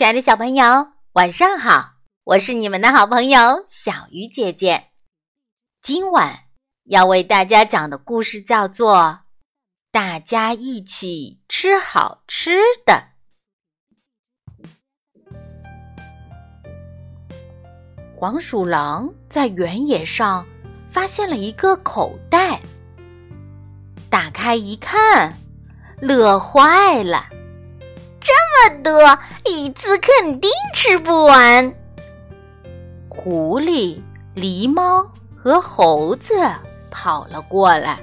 亲爱的小朋友，晚上好！我是你们的好朋友小鱼姐姐。今晚要为大家讲的故事叫做《大家一起吃好吃的》。黄鼠狼在原野上发现了一个口袋，打开一看，乐坏了。这么多，一次肯定吃不完。狐狸、狸猫和猴子跑了过来，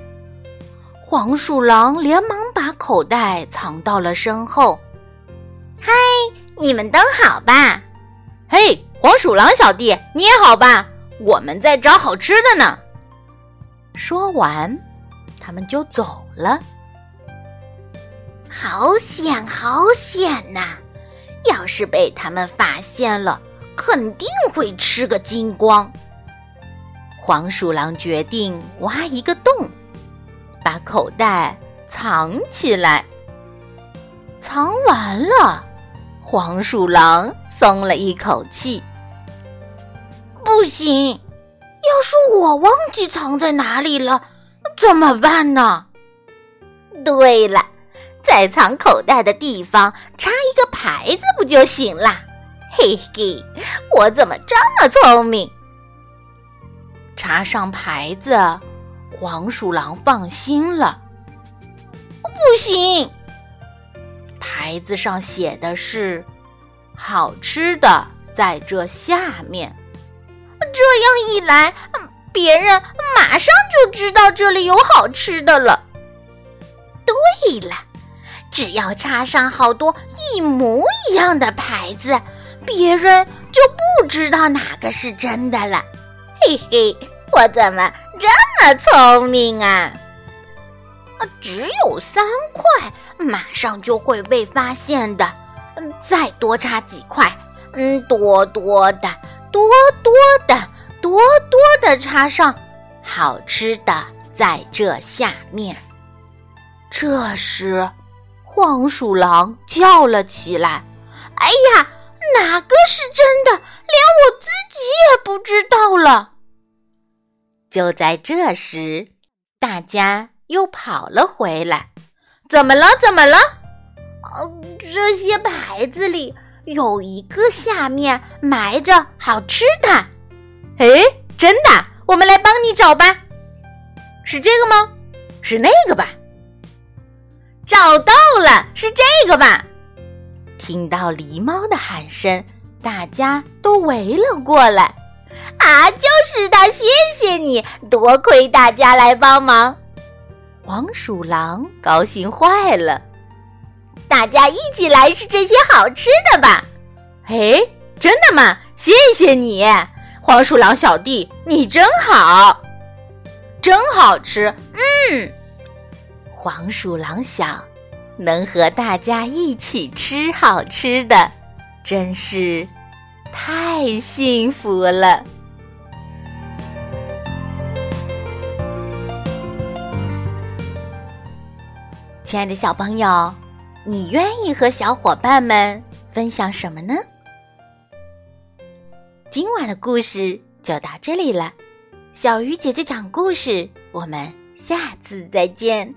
黄鼠狼连忙把口袋藏到了身后。嗨，你们都好吧？嘿，黄鼠狼小弟，你也好吧？我们在找好吃的呢。说完，他们就走了。好险，好险呐！要是被他们发现了，肯定会吃个精光。黄鼠狼决定挖一个洞，把口袋藏起来。藏完了，黄鼠狼松了一口气。不行，要是我忘记藏在哪里了，怎么办呢？对了。在藏口袋的地方插一个牌子不就行了？嘿嘿，我怎么这么聪明？插上牌子，黄鼠狼放心了。不行，牌子上写的是“好吃的在这下面”。这样一来，别人马上就知道这里有好吃的了。对了。只要插上好多一模一样的牌子，别人就不知道哪个是真的了。嘿嘿，我怎么这么聪明啊？啊，只有三块，马上就会被发现的。再多插几块，嗯，多多的，多多的，多多的插上，好吃的在这下面。这时。黄鼠狼叫了起来：“哎呀，哪个是真的？连我自己也不知道了。”就在这时，大家又跑了回来。“怎么了？怎么了？”“呃，这些牌子里有一个下面埋着好吃的。”“哎，真的？我们来帮你找吧。是这个吗？是那个吧？”找到了，是这个吧？听到狸猫的喊声，大家都围了过来。啊，就是的，谢谢你，多亏大家来帮忙。黄鼠狼高兴坏了，大家一起来吃这些好吃的吧。嘿，真的吗？谢谢你，黄鼠狼小弟，你真好，真好吃。嗯。黄鼠狼想，能和大家一起吃好吃的，真是太幸福了。亲爱的小朋友，你愿意和小伙伴们分享什么呢？今晚的故事就到这里了，小鱼姐姐讲故事，我们下次再见。